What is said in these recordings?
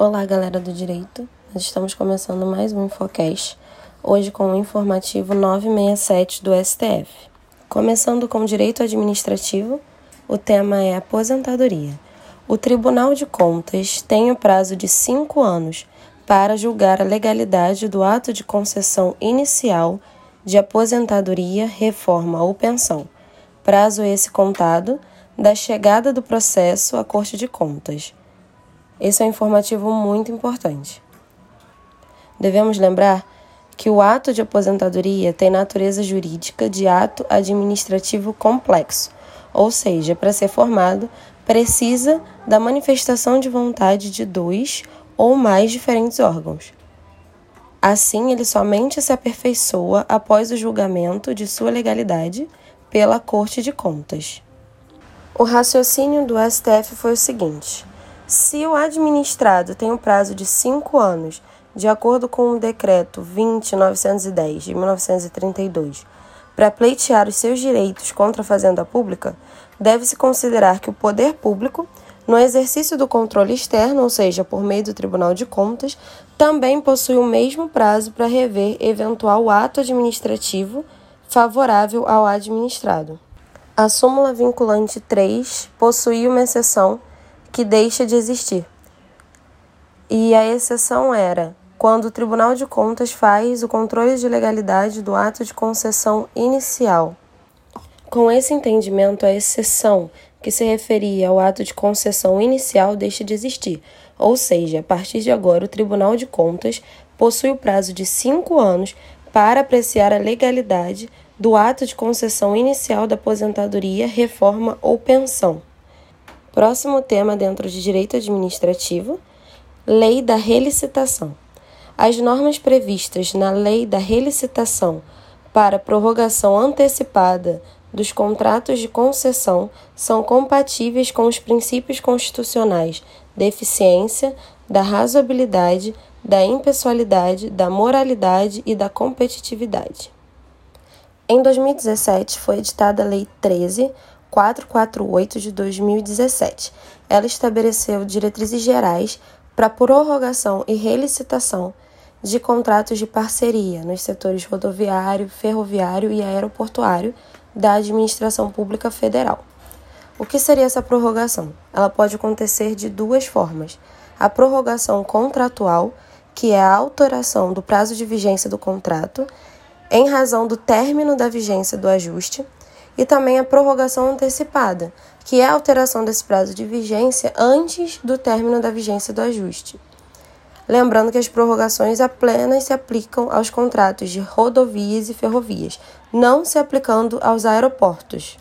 Olá, galera do direito. Nós estamos começando mais um Infocast, hoje com o informativo 967 do STF. Começando com direito administrativo, o tema é aposentadoria. O Tribunal de Contas tem o prazo de cinco anos para julgar a legalidade do ato de concessão inicial de aposentadoria, reforma ou pensão. Prazo esse contado da chegada do processo à Corte de Contas esse é um informativo muito importante. Devemos lembrar que o ato de aposentadoria tem natureza jurídica de ato administrativo complexo, ou seja, para ser formado, precisa da manifestação de vontade de dois ou mais diferentes órgãos. Assim, ele somente se aperfeiçoa após o julgamento de sua legalidade pela Corte de Contas. O raciocínio do STF foi o seguinte: se o administrado tem um prazo de cinco anos, de acordo com o Decreto 20.910 de 1932, para pleitear os seus direitos contra a Fazenda Pública, deve-se considerar que o poder público, no exercício do controle externo, ou seja, por meio do Tribunal de Contas, também possui o mesmo prazo para rever eventual ato administrativo favorável ao administrado. A súmula vinculante 3 possui uma exceção que deixa de existir. E a exceção era quando o Tribunal de Contas faz o controle de legalidade do ato de concessão inicial. Com esse entendimento, a exceção que se referia ao ato de concessão inicial deixa de existir, ou seja, a partir de agora, o Tribunal de Contas possui o prazo de cinco anos para apreciar a legalidade do ato de concessão inicial da aposentadoria, reforma ou pensão. Próximo tema dentro de direito administrativo: Lei da relicitação. As normas previstas na Lei da relicitação para prorrogação antecipada dos contratos de concessão são compatíveis com os princípios constitucionais da eficiência, da razoabilidade, da impessoalidade, da moralidade e da competitividade. Em 2017 foi editada a Lei 13 448 de 2017. Ela estabeleceu diretrizes gerais para prorrogação e relicitação de contratos de parceria nos setores rodoviário, ferroviário e aeroportuário da administração pública federal. O que seria essa prorrogação? Ela pode acontecer de duas formas: a prorrogação contratual, que é a alteração do prazo de vigência do contrato em razão do término da vigência do ajuste, e também a prorrogação antecipada, que é a alteração desse prazo de vigência antes do término da vigência do ajuste. Lembrando que as prorrogações apenas se aplicam aos contratos de rodovias e ferrovias, não se aplicando aos aeroportos.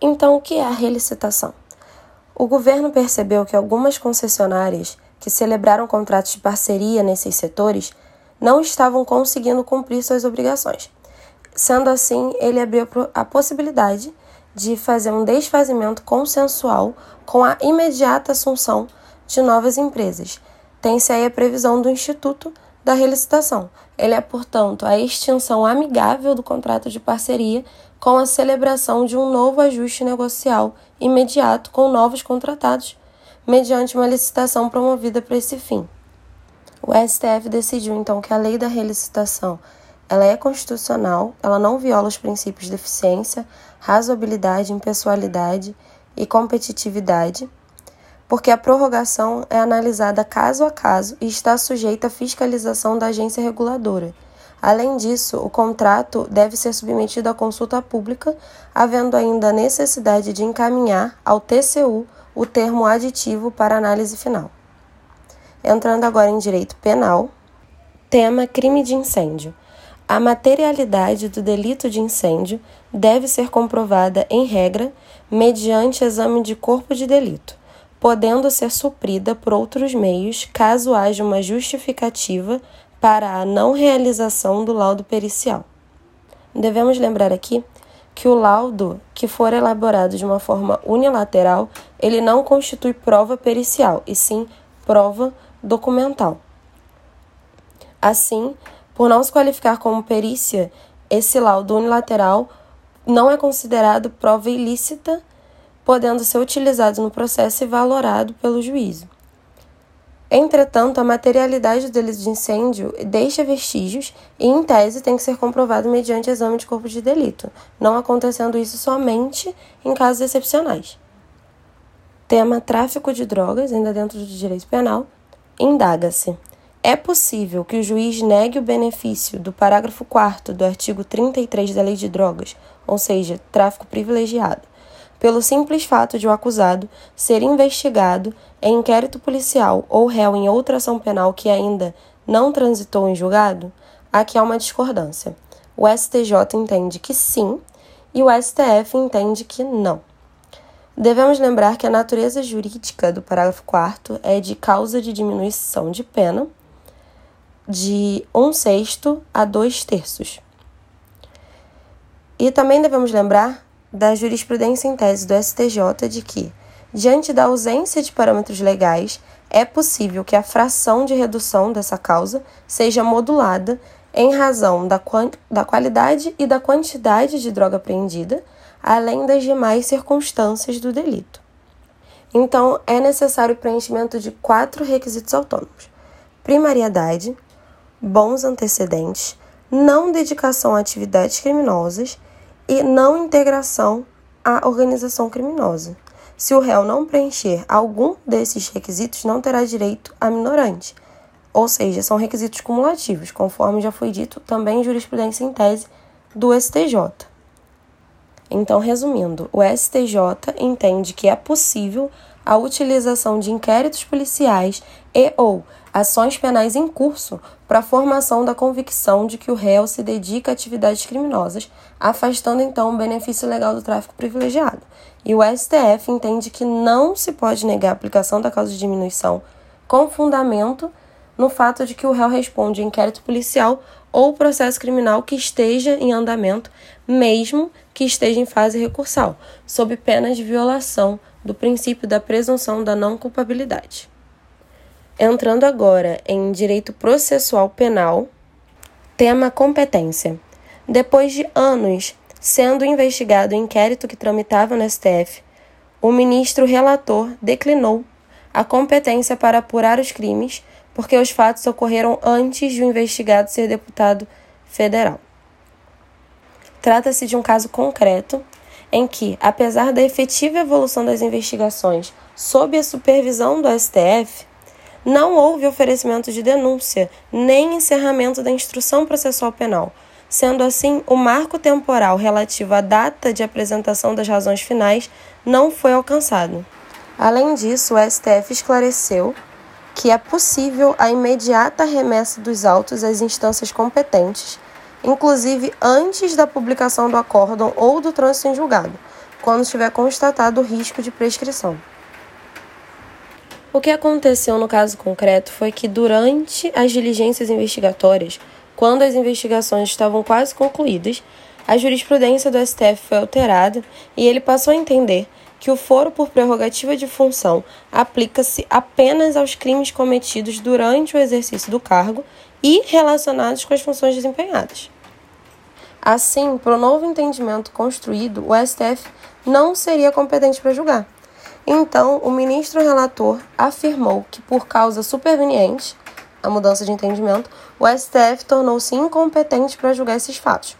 Então, o que é a relicitação? O governo percebeu que algumas concessionárias que celebraram contratos de parceria nesses setores não estavam conseguindo cumprir suas obrigações. Sendo assim, ele abriu a possibilidade de fazer um desfazimento consensual com a imediata assunção de novas empresas. Tem-se aí a previsão do Instituto da Relicitação. Ele é, portanto, a extinção amigável do contrato de parceria com a celebração de um novo ajuste negocial imediato com novos contratados, mediante uma licitação promovida para esse fim. O STF decidiu então que a lei da relicitação ela é constitucional, ela não viola os princípios de eficiência, razoabilidade, impessoalidade e competitividade, porque a prorrogação é analisada caso a caso e está sujeita à fiscalização da agência reguladora. Além disso, o contrato deve ser submetido à consulta pública, havendo ainda a necessidade de encaminhar ao TCU o termo aditivo para análise final. Entrando agora em direito penal, tema crime de incêndio. A materialidade do delito de incêndio deve ser comprovada, em regra, mediante exame de corpo de delito, podendo ser suprida por outros meios caso haja uma justificativa para a não realização do laudo pericial. Devemos lembrar aqui que o laudo que for elaborado de uma forma unilateral, ele não constitui prova pericial, e sim prova documental. Assim, por não se qualificar como perícia, esse laudo unilateral não é considerado prova ilícita, podendo ser utilizado no processo e valorado pelo juízo. Entretanto, a materialidade do delito de incêndio deixa vestígios e, em tese, tem que ser comprovado mediante exame de corpo de delito, não acontecendo isso somente em casos excepcionais. Tema tráfico de drogas, ainda dentro do direito penal, indaga-se. É possível que o juiz negue o benefício do parágrafo 4 do artigo 33 da Lei de Drogas, ou seja, tráfico privilegiado, pelo simples fato de o acusado ser investigado em inquérito policial ou réu em outra ação penal que ainda não transitou em julgado, aqui há uma discordância. O STJ entende que sim e o STF entende que não. Devemos lembrar que a natureza jurídica do parágrafo 4 é de causa de diminuição de pena de um sexto a dois terços. E também devemos lembrar da jurisprudência em tese do STJ de que, diante da ausência de parâmetros legais, é possível que a fração de redução dessa causa seja modulada em razão da, da qualidade e da quantidade de droga apreendida além das demais circunstâncias do delito. Então, é necessário o preenchimento de quatro requisitos autônomos: primariedade, bons antecedentes, não dedicação a atividades criminosas e não integração à organização criminosa. Se o réu não preencher algum desses requisitos, não terá direito a minorante. Ou seja, são requisitos cumulativos, conforme já foi dito também em jurisprudência em tese do STJ. Então, resumindo, o STJ entende que é possível a utilização de inquéritos policiais e ou ações penais em curso para a formação da convicção de que o réu se dedica a atividades criminosas, afastando então o benefício legal do tráfico privilegiado. E o STF entende que não se pode negar a aplicação da causa de diminuição com fundamento no fato de que o réu responde a inquérito policial ou processo criminal que esteja em andamento, mesmo que esteja em fase recursal, sob pena de violação do princípio da presunção da não culpabilidade. Entrando agora em direito processual penal, tema competência. Depois de anos sendo investigado o inquérito que tramitava no STF, o ministro relator declinou a competência para apurar os crimes porque os fatos ocorreram antes de o investigado ser deputado federal. Trata-se de um caso concreto em que, apesar da efetiva evolução das investigações sob a supervisão do STF, não houve oferecimento de denúncia nem encerramento da instrução processual penal. Sendo assim, o marco temporal relativo à data de apresentação das razões finais não foi alcançado. Além disso, o STF esclareceu que é possível a imediata remessa dos autos às instâncias competentes, inclusive antes da publicação do acórdão ou do trânsito em julgado, quando estiver constatado o risco de prescrição. O que aconteceu no caso concreto foi que, durante as diligências investigatórias, quando as investigações estavam quase concluídas, a jurisprudência do STF foi alterada e ele passou a entender que o foro por prerrogativa de função aplica-se apenas aos crimes cometidos durante o exercício do cargo e relacionados com as funções desempenhadas. Assim, para o novo entendimento construído, o STF não seria competente para julgar. Então, o ministro relator afirmou que, por causa superveniente, a mudança de entendimento, o STF tornou-se incompetente para julgar esses fatos.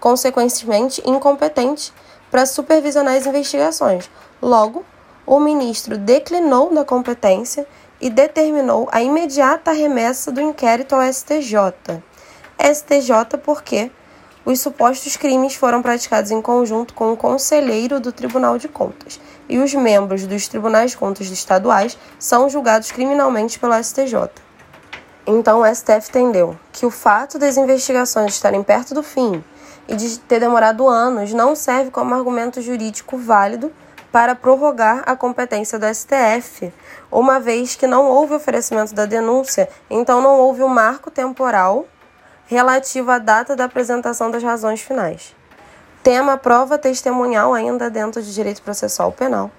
Consequentemente, incompetente para supervisionar as investigações. Logo, o ministro declinou da competência e determinou a imediata remessa do inquérito ao STJ. STJ porque os supostos crimes foram praticados em conjunto com o conselheiro do Tribunal de Contas e os membros dos Tribunais de Contas estaduais são julgados criminalmente pelo STJ. Então, o STF entendeu que o fato das investigações estarem perto do fim e de ter demorado anos não serve como argumento jurídico válido para prorrogar a competência do STF, uma vez que não houve oferecimento da denúncia, então não houve o um marco temporal relativo à data da apresentação das razões finais. Tema prova testemunhal ainda dentro de direito processual penal.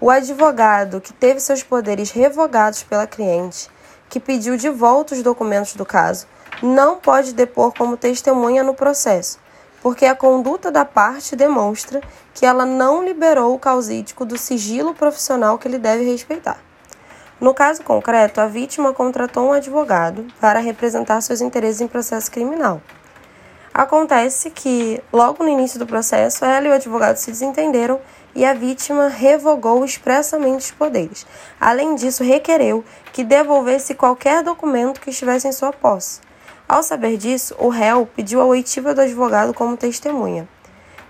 O advogado que teve seus poderes revogados pela cliente, que pediu de volta os documentos do caso, não pode depor como testemunha no processo, porque a conduta da parte demonstra que ela não liberou o causídico do sigilo profissional que ele deve respeitar. No caso concreto, a vítima contratou um advogado para representar seus interesses em processo criminal. Acontece que, logo no início do processo, ela e o advogado se desentenderam e a vítima revogou expressamente os poderes. Além disso, requereu que devolvesse qualquer documento que estivesse em sua posse. Ao saber disso, o réu pediu a oitiva do advogado como testemunha.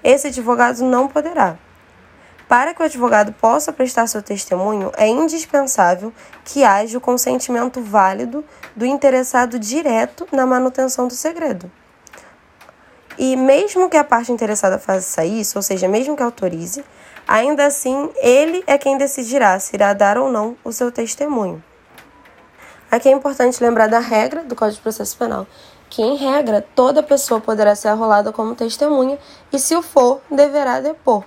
Esse advogado não poderá. Para que o advogado possa prestar seu testemunho, é indispensável que haja o consentimento válido do interessado direto na manutenção do segredo. E mesmo que a parte interessada faça isso, ou seja, mesmo que autorize, ainda assim ele é quem decidirá se irá dar ou não o seu testemunho. Aqui é importante lembrar da regra do Código de Processo Penal, que em regra toda pessoa poderá ser arrolada como testemunha e, se o for, deverá depor.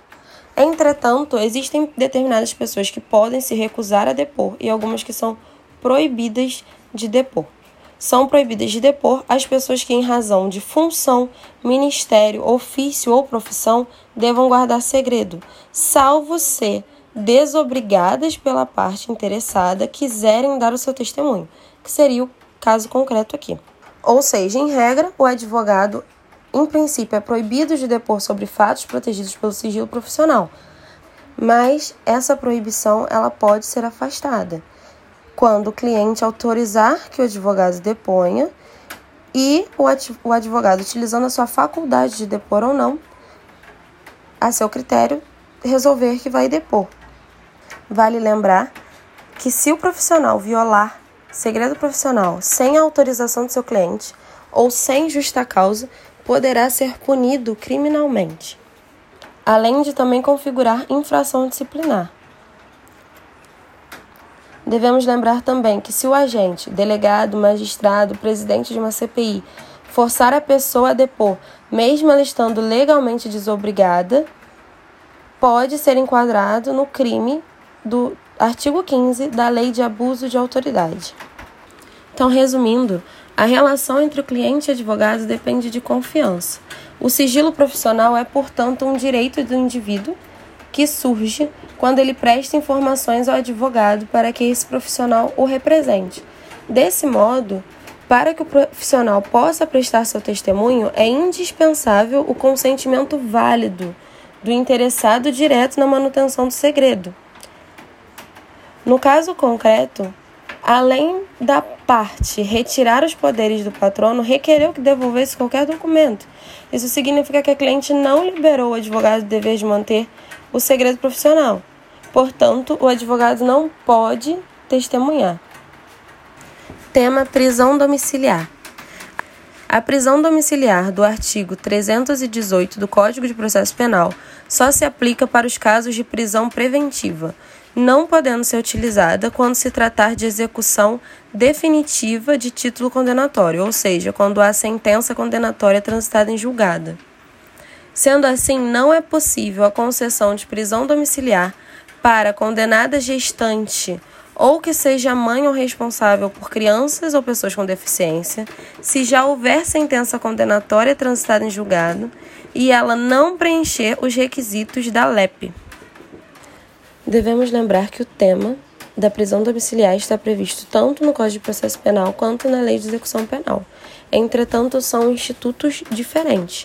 Entretanto, existem determinadas pessoas que podem se recusar a depor e algumas que são proibidas de depor são proibidas de depor as pessoas que, em razão de função, ministério, ofício ou profissão, devam guardar segredo, salvo se desobrigadas pela parte interessada quiserem dar o seu testemunho, que seria o caso concreto aqui. Ou seja, em regra, o advogado, em princípio, é proibido de depor sobre fatos protegidos pelo sigilo profissional, mas essa proibição ela pode ser afastada quando o cliente autorizar que o advogado deponha e o advogado, utilizando a sua faculdade de depor ou não, a seu critério, resolver que vai depor. Vale lembrar que se o profissional violar segredo profissional sem a autorização do seu cliente ou sem justa causa, poderá ser punido criminalmente, além de também configurar infração disciplinar. Devemos lembrar também que se o agente, delegado, magistrado, presidente de uma CPI forçar a pessoa a depor, mesmo ela estando legalmente desobrigada, pode ser enquadrado no crime do artigo 15 da Lei de Abuso de Autoridade. Então, resumindo, a relação entre o cliente e o advogado depende de confiança. O sigilo profissional é, portanto, um direito do indivíduo que surge quando ele presta informações ao advogado para que esse profissional o represente. Desse modo, para que o profissional possa prestar seu testemunho, é indispensável o consentimento válido do interessado direto na manutenção do segredo. No caso concreto, além da parte retirar os poderes do patrono, requereu que devolvesse qualquer documento. Isso significa que a cliente não liberou o advogado do dever de manter o segredo profissional. Portanto, o advogado não pode testemunhar. Tema prisão domiciliar. A prisão domiciliar do artigo 318 do Código de Processo Penal só se aplica para os casos de prisão preventiva, não podendo ser utilizada quando se tratar de execução definitiva de título condenatório, ou seja, quando há sentença condenatória transitada em julgada. Sendo assim, não é possível a concessão de prisão domiciliar para condenada gestante ou que seja mãe ou responsável por crianças ou pessoas com deficiência, se já houver sentença condenatória transitada em julgado e ela não preencher os requisitos da LEP. Devemos lembrar que o tema da prisão domiciliar está previsto tanto no Código de Processo Penal quanto na Lei de Execução Penal. Entretanto, são institutos diferentes.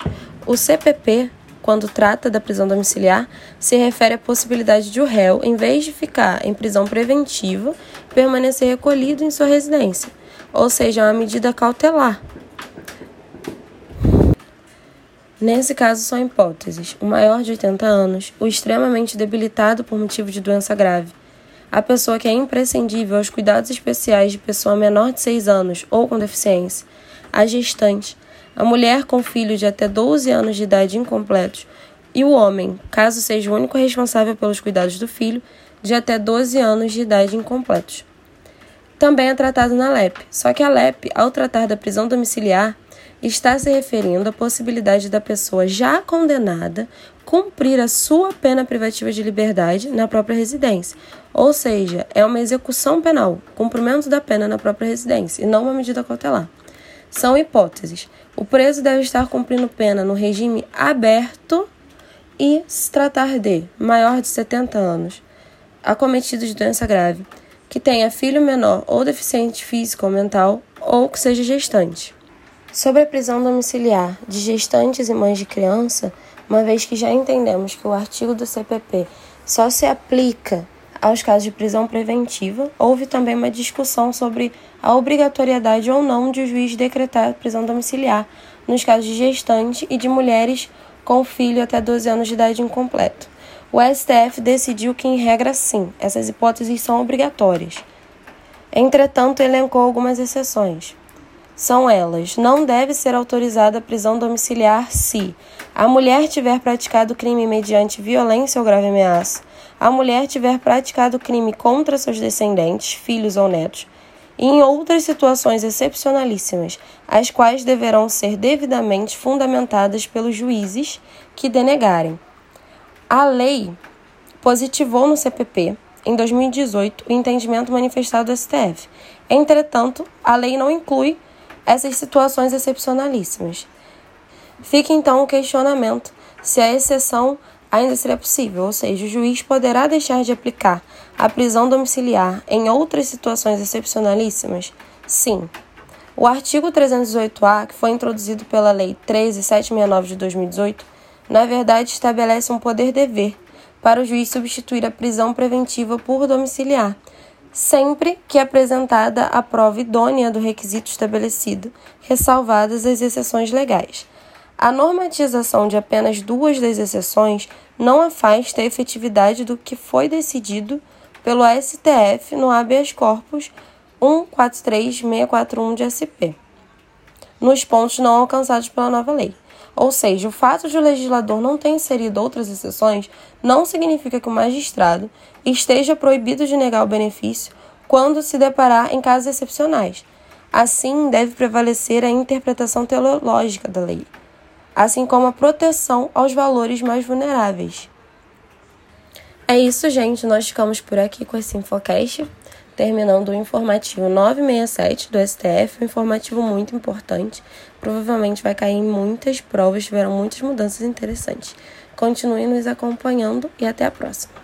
O CPP, quando trata da prisão domiciliar, se refere à possibilidade de o réu, em vez de ficar em prisão preventiva, permanecer recolhido em sua residência, ou seja, uma medida cautelar. Nesse caso, são hipóteses: o maior de 80 anos, o extremamente debilitado por motivo de doença grave, a pessoa que é imprescindível aos cuidados especiais de pessoa menor de 6 anos ou com deficiência, a gestante, a mulher com filho de até 12 anos de idade incompletos e o homem, caso seja o único responsável pelos cuidados do filho, de até 12 anos de idade incompletos. Também é tratado na LEP, só que a LEP, ao tratar da prisão domiciliar, está se referindo à possibilidade da pessoa já condenada cumprir a sua pena privativa de liberdade na própria residência. Ou seja, é uma execução penal, cumprimento da pena na própria residência, e não uma medida cautelar. São hipóteses. O preso deve estar cumprindo pena no regime aberto e se tratar de maior de 70 anos, acometido de doença grave, que tenha filho menor ou deficiente físico ou mental ou que seja gestante. Sobre a prisão domiciliar de gestantes e mães de criança, uma vez que já entendemos que o artigo do CPP só se aplica aos casos de prisão preventiva, houve também uma discussão sobre a obrigatoriedade ou não de o juiz decretar prisão domiciliar nos casos de gestante e de mulheres com filho até 12 anos de idade incompleto. O STF decidiu que, em regra, sim, essas hipóteses são obrigatórias. Entretanto, elencou algumas exceções. São elas: não deve ser autorizada a prisão domiciliar se a mulher tiver praticado crime mediante violência ou grave ameaça, a mulher tiver praticado crime contra seus descendentes, filhos ou netos, e em outras situações excepcionalíssimas, as quais deverão ser devidamente fundamentadas pelos juízes que denegarem. A lei positivou no CPP, em 2018, o entendimento manifestado do STF. Entretanto, a lei não inclui essas situações excepcionalíssimas. Fica então o questionamento se a exceção ainda seria possível, ou seja, o juiz poderá deixar de aplicar a prisão domiciliar em outras situações excepcionalíssimas? Sim. O artigo 308-A, que foi introduzido pela Lei 13769 de 2018, na verdade estabelece um poder-dever para o juiz substituir a prisão preventiva por domiciliar, sempre que apresentada a prova idônea do requisito estabelecido, ressalvadas as exceções legais. A normatização de apenas duas das exceções não afasta a efetividade do que foi decidido pelo STF no habeas corpus 143641 de SP, nos pontos não alcançados pela nova lei. Ou seja, o fato de o legislador não ter inserido outras exceções não significa que o magistrado esteja proibido de negar o benefício quando se deparar em casos excepcionais. Assim, deve prevalecer a interpretação teológica da lei, assim como a proteção aos valores mais vulneráveis. É isso, gente. Nós ficamos por aqui com esse Infocast terminando o informativo 967 do STF, um informativo muito importante. Provavelmente vai cair em muitas provas, tiveram muitas mudanças interessantes. Continue nos acompanhando e até a próxima.